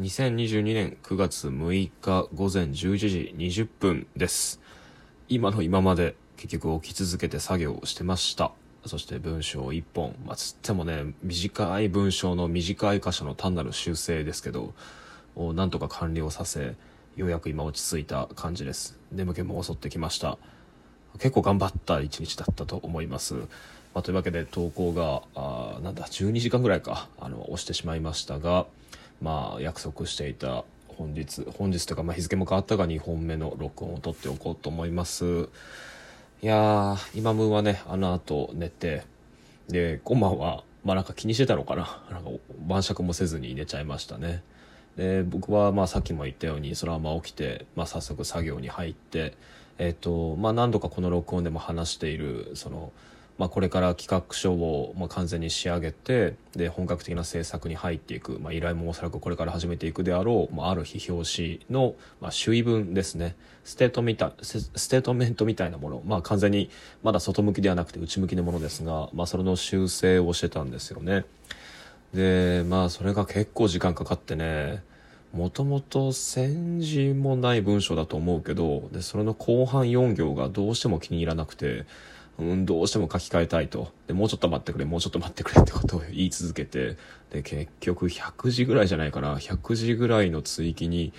2022年9月6日午前11時20分です。今の今まで結局起き続けて作業をしてました。そして文章1本まあつってもね短い文章の短い箇所の単なる修正ですけどをなんとか完了させようやく今落ち着いた感じです。眠気も襲ってきました。結構頑張った一日だったと思います、まあ、というわけで投稿があなんだ12時間ぐらいかあの押してしまいましたがまあ約束していた本日本日というかまあ日付も変わったが2本目の録音を取っておこうと思います。いやー今分はねあの後寝てで今晩はまあなんか気にしてたのかな。なんか晩酌もせずに寝ちゃいましたね。で僕はまあさっきも言ったようにそのまま起きて、まあ、早速作業に入ってえっ、とまあ何度かこの録音でも話しているそのまあ、これから企画書をまあ完全に仕上げてで本格的な制作に入っていく、まあ、依頼もおそらくこれから始めていくであろう、まあ、ある非表紙の、まあ、趣意文ですね。ステートみたステートメントみたいなもの、まあ、完全にまだ外向きではなくて内向きのものですが、まあ、それの修正をしてたんですよね。でまあそれが結構時間かかってねもともと千字もない文章だと思うけどでそれの後半4行がどうしても気に入らなくてうん、どうしても書き換えたいと。で、もうちょっと待ってくれ、もうちょっと待ってくれってことを言い続けて、で、結局100時ぐらいじゃないかな。100時ぐらいの追記に、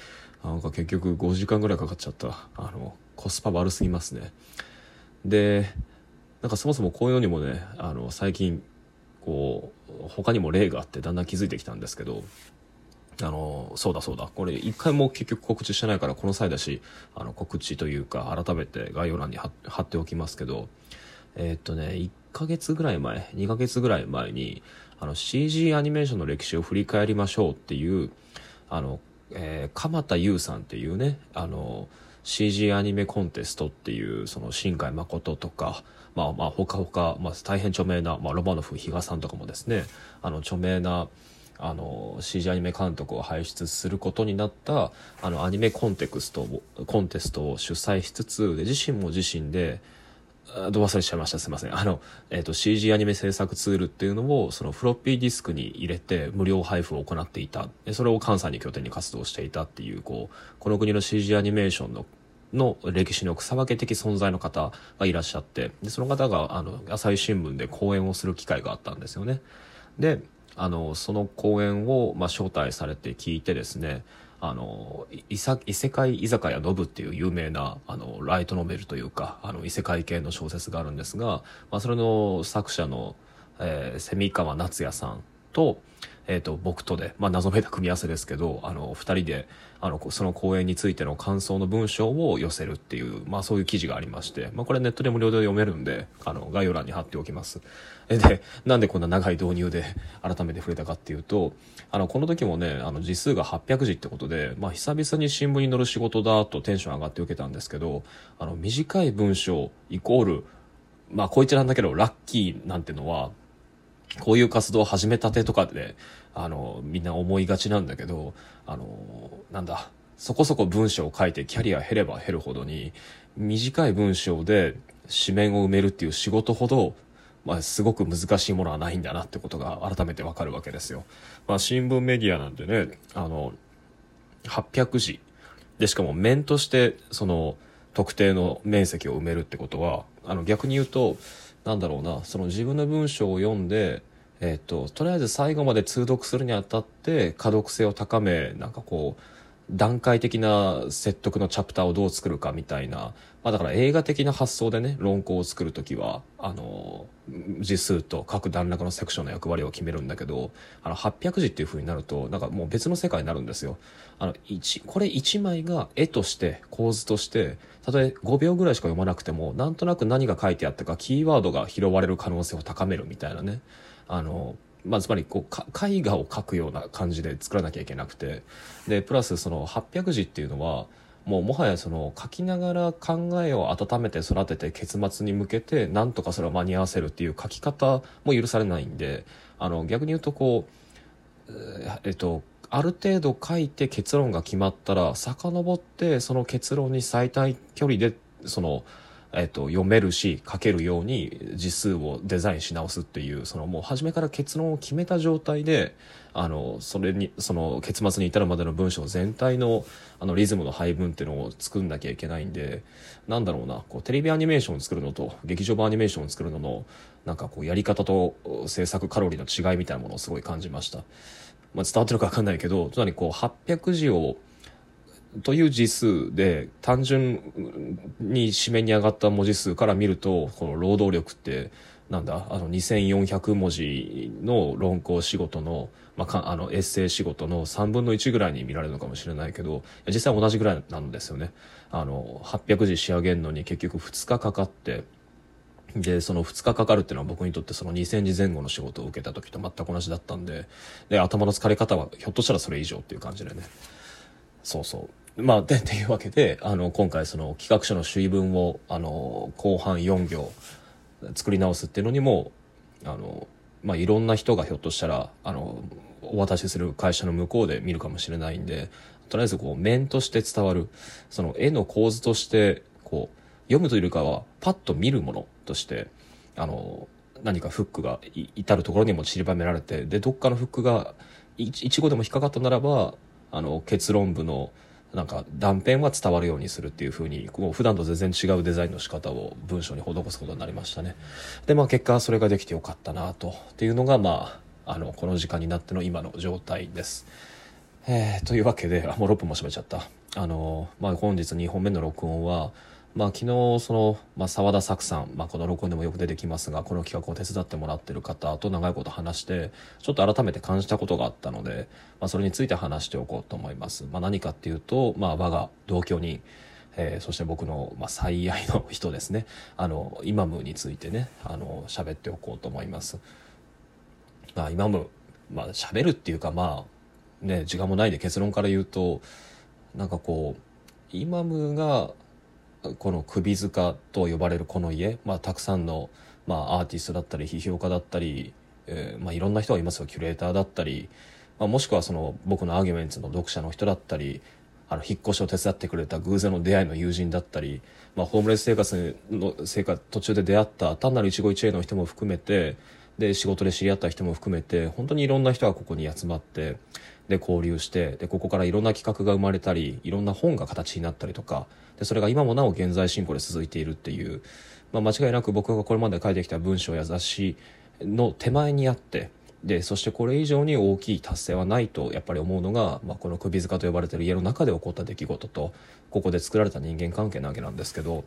なんか結局5時間ぐらいかかっちゃった。あの、コスパ悪すぎますね。で、なんかそもそもこういうのにもね、あの、最近、こう、他にも例があってだんだん気づいてきたんですけど、あの、そうだそうだ。これ一回も結局告知してないからこの際だし、あの告知というか改めて概要欄に貼貼っておきますけど、えーっとね、1ヶ月ぐらい前、2ヶ月ぐらい前に、あの CG アニメーションの歴史を振り返りましょうっていう、あの、えー鎌田優さんっていうね、あの、CG アニメコンテストっていう、その新海誠とか、まあまあ他々、まあ大変著名な、まあロマノフ比嘉さんとかもですね、あの著名な、あの CG アニメ監督を輩出することになったあのアニメコンテクストコンテストを主催しつつで自身も自身でど忘れしちゃいました。すいません。あの、えー、と CG アニメ制作ツールっていうのをそのフロッピーディスクに入れて無料配布を行っていた。でそれを関西に拠点に活動していたっていうこうこの国の CG アニメーションのの歴史の草分け的存在の方がいらっしゃってでその方があの朝日新聞で講演をする機会があったんですよね。であのその講演を、まあ、招待されて聞いてですねあの異世界居酒屋ノブっていう有名なあのライトノベルというかあの異世界系の小説があるんですが、まあ、それの作者の、えー、蝉川夏也さんと,、えー、と僕とで、まあ、謎めいた組み合わせですけどあの2人であのその講演についての感想の文章を寄せるっていう、まあ、そういう記事がありまして、まあ、これネットで無料で読めるんであの概要欄に貼っておきます。でなんでこんな長い導入で改めて触れたかっていうとあのこの時もねあの字数が800字ってことで、まあ、久々に新聞に載る仕事だとテンション上がって受けたんですけどあの短い文章イコールまあこいつなんだけどラッキーなんてのはこういう活動を始めたてとかであのみんな思いがちなんだけどあのなんだそこそこ文章を書いてキャリア減れば減るほどに短い文章で紙面を埋めるっていう仕事ほどまあ、すごく難しいものはないんだなってことが改めてわかるわけですよ。まあ、新聞メディアなんてね、あの、800字。で、しかも面として、その、特定の面積を埋めるってことは、あの、逆に言うと、なんだろうな、その自分の文章を読んで、えっと、とりあえず最後まで通読するにあたって、可読性を高め、なんかこう、段階的な説得のチャプターをどう作るかみたいな、まあだから映画的な発想でね、論考を作るときは、あの、字数と各段落のセクションの役割を決めるんだけど、あの、800字っていう風になると、なんかもう別の世界になるんですよ。あの、一、これ1枚が絵として、構図として、たとえ5秒ぐらいしか読まなくても、なんとなく何が書いてあったか、キーワードが拾われる可能性を高めるみたいなね。あの、まあ、つまりこうか絵画を描くような感じで作らなきゃいけなくて。でプラスその800字っていうのはもうもはやその書きながら考えを温めて育てて結末に向けてなんとかそれを間に合わせるっていう書き方も許されないんであの逆に言うとこうえっとある程度書いて結論が決まったら遡ってその結論に最短距離でそのえっと、読めるし書けるように字数をデザインし直すっていうそのもう初めから結論を決めた状態であのそれにその結末に至るまでの文章全体のあのリズムの配分っていうのを作んなきゃいけないんでなんだろうなこうテレビアニメーションを作るのと劇場版アニメーションを作るののなんかこうやり方と制作カロリーの違いみたいなものをすごい感じました。まあ、伝わってるか分かんないけどつまりこう800字をという字数で単純に紙面に上がった文字数から見るとこの労働力ってなんだ？あの2400文字の論考仕事の,、まあ、あのエッセイ仕事の3分の1ぐらいに見られるのかもしれないけど実際同じぐらいなんですよね。あの800字仕上げるのに結局2日かかってでその2日かかるっていうのは僕にとってその2000字前後の仕事を受けた時と全く同じだったんでで頭の疲れ方はひょっとしたらそれ以上っていう感じでね。そうそう。まあでていうわけであの今回その企画書の主意文をあの後半4行作り直すっていうのにもあの、まあ、いろんな人がひょっとしたらあのお渡しする会社の向こうで見るかもしれないんでとりあえずこう面として伝わるその絵の構図としてこう読むというよりかはパッと見るものとしてあの何かフックが至るところにも散りばめられてでどっかのフックが一語でも引っかかったならばあの結論部のなんか断片は伝わるようにするっていう風にこう普段と全然違うデザインの仕方を文章に施すことになりましたね。でまあ結果それができてよかったなとっていうのがまああのこの時間になっての今の状態です。えー、というわけであもう6分も閉めちゃった。あのまあ本日2本目の録音はまあ、昨日その、まあ、沢田作さん、まあ、この録音でもよく出てきますがこの企画を手伝ってもらってる方と長いこと話してちょっと改めて感じたことがあったので、まあ、それについて話しておこうと思います、まあ、何かっていうと、まあ、我が同居人えー、そして僕の、まあ、最愛の人ですね。あのイマムについてねあの喋っておこうと思います、まあ、イマムまあ喋るっていうかまあね時間もないで結論から言うとなんかこうイマムがこの首塚と呼ばれるこの家、まあ、たくさんの、まあ、アーティストだったり批評家だったり、えーまあ、いろんな人がいますよ。キュレーターだったり、まあ、もしくはその僕のアーギュメンツの読者の人だったりあの引っ越しを手伝ってくれた偶然の出会いの友人だったり、まあ、ホームレス生活の生活途中で出会った単なる一期一会の人も含めてで仕事で知り合った人も含めて本当にいろんな人がここに集まってで交流してでここからいろんな企画が生まれたりいろんな本が形になったりとかでそれが今もなお現在進行で続いているっていう、まあ、間違いなく僕がこれまで書いてきた文章や雑誌の手前にあってでそしてこれ以上に大きい達成はないとやっぱり思うのが、まあ、この首塚と呼ばれてる家の中で起こった出来事とここで作られた人間関係なわけなんですけど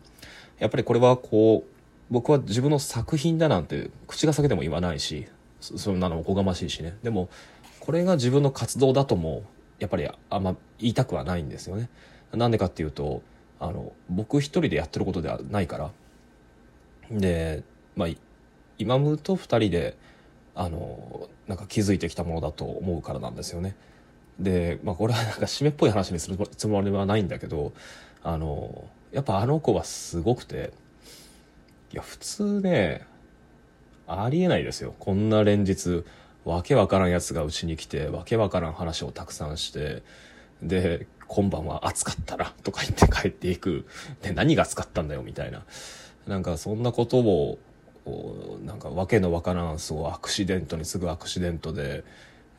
やっぱりこれはこう僕は自分の作品だなんて口が裂けても言わないしそんなのおこがましいしね。でもこれが自分の活動だともやっぱりあんま言いたくはないんですよね。なんでかっていうとあの僕一人でやってることではないからでまあ今ムと二人であのなんか気づいてきたものだと思うからなんですよね。で、まあ、これはなんか締めっぽい話にするつもりはないんだけどあのやっぱあの子はすごくていや普通ねありえないですよこんな連日わけわからんやつがうちに来てわけわからん話をたくさんしてで今晩は暑かったらとか言って帰っていく。で何が暑かったんだよみたいな。なんかそんなことをなんかわけのわからんそうアクシデントにすぐアクシデントで、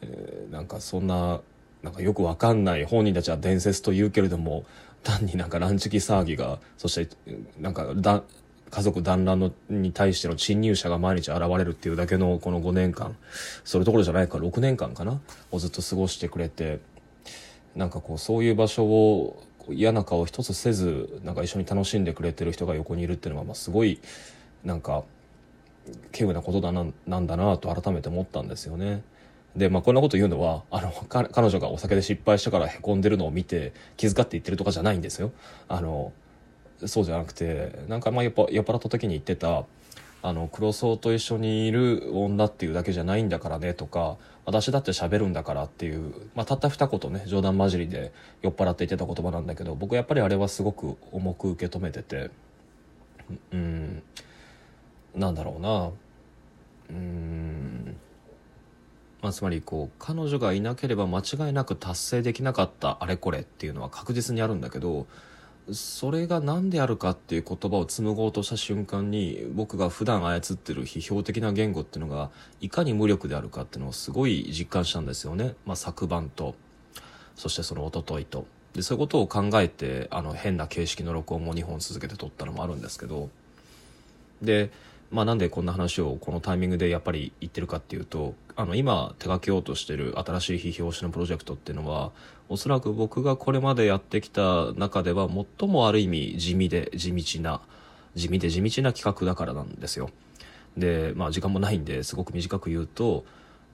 えー、なんかそんななんかよくわかんない本人たちは伝説と言うけれども単になんか乱敷騒ぎがそしてなんかだ家族団らんのに対しての侵入者が毎日現れるっていうだけのこの5年間それどころじゃないか6年間かなをずっと過ごしてくれてなんかこうそういう場所を嫌な顔一つせずなんか一緒に楽しんでくれてる人が横にいるっていうのはまあすごいなんか稀有なことだななんだなと改めて思ったんですよね。で、まあ、こんなこと言うのは、あの、彼女がお酒で失敗したから凹んでるのを見て気遣って言ってるとかじゃないんですよ。あの、そうじゃなくてなんかまあやっぱ酔っ払った時に言ってたあの黒荘と一緒にいる女っていうだけじゃないんだからねとか私だって喋るんだからっていう、まあ、たった二言ね冗談交じりで酔っ払って言ってた言葉なんだけど僕やっぱりあれはすごく重く受け止めててうんなんだろうなうんまあ、つまりこう彼女がいなければ間違いなく達成できなかったあれこれっていうのは確実にあるんだけどそれが何であるかっていう言葉を紡ごうとした瞬間に僕が普段操ってる批評的な言語っていうのがいかに無力であるかっていうのをすごい実感したんですよね、まあ、昨晩と。そしてその一昨日と。でそういうことを考えてあの変な形式の録音も2本続けて撮ったのもあるんですけど。でまあ、なんでこんな話をこのタイミングでやっぱり言ってるかっていうとあの今手掛けようとしてる新しい批評誌のプロジェクトっていうのはおそらく僕がこれまでやってきた中では最もある意味地味で地道な地味で地道な企画だからなんですよ。でまあ時間もないんですごく短く言うと、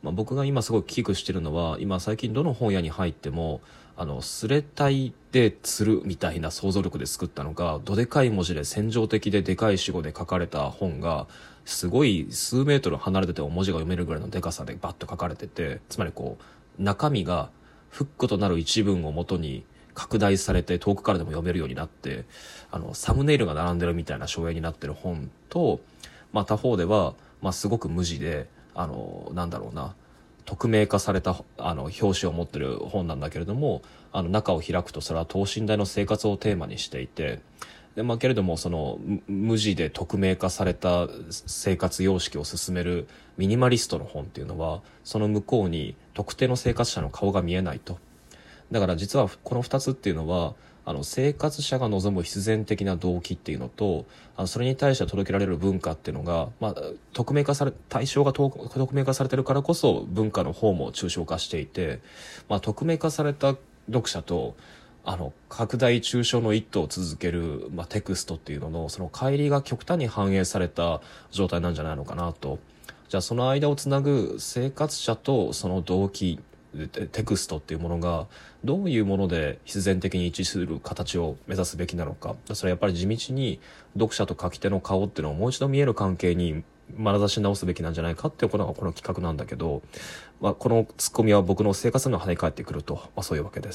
まあ、僕が今すごい危惧してるのは今最近どの本屋に入ってもあの、スレタイで釣るみたいな想像力で作ったのが、どでかい文字で戦場的ででかい死語で書かれた本が、すごい数メートル離れてても文字が読めるぐらいのでかさでバッと書かれてて、つまりこう、中身がフックとなる一文をもとに拡大されて遠くからでも読めるようになって、あの、サムネイルが並んでるみたいな省エになってる本と、まあ他方では、まあすごく無地で、あの、なんだろうな、匿名化されたあの表紙を持ってる本なんだけれどもあの中を開くとそれは等身大の生活をテーマにしていてで、まあ、けれどもその無地で匿名化された生活様式を進めるミニマリストの本っていうのはその向こうに特定の生活者の顔が見えないと。だから実はこの2つっていうのはあの生活者が望む必然的な動機っていうのとあのそれに対して届けられる文化っていうのが、まあ、匿名化され対象が匿名化されてるからこそ文化の方も抽象化していて、まあ、匿名化された読者とあの拡大抽象の一途を続ける、まあ、テクストっていうののその乖離が極端に反映された状態なんじゃないのかなと。じゃあその間をつなぐ生活者とその動機テクストっていうものがどういうもので必然的に一致する形を目指すべきなのかそれはやっぱり地道に読者と書き手の顔っていうのをもう一度見える関係に眼差し直すべきなんじゃないかっていうことがこの企画なんだけど、まあ、このツッコミは僕の生活に跳ね返ってくると、まあ、そういうわけです。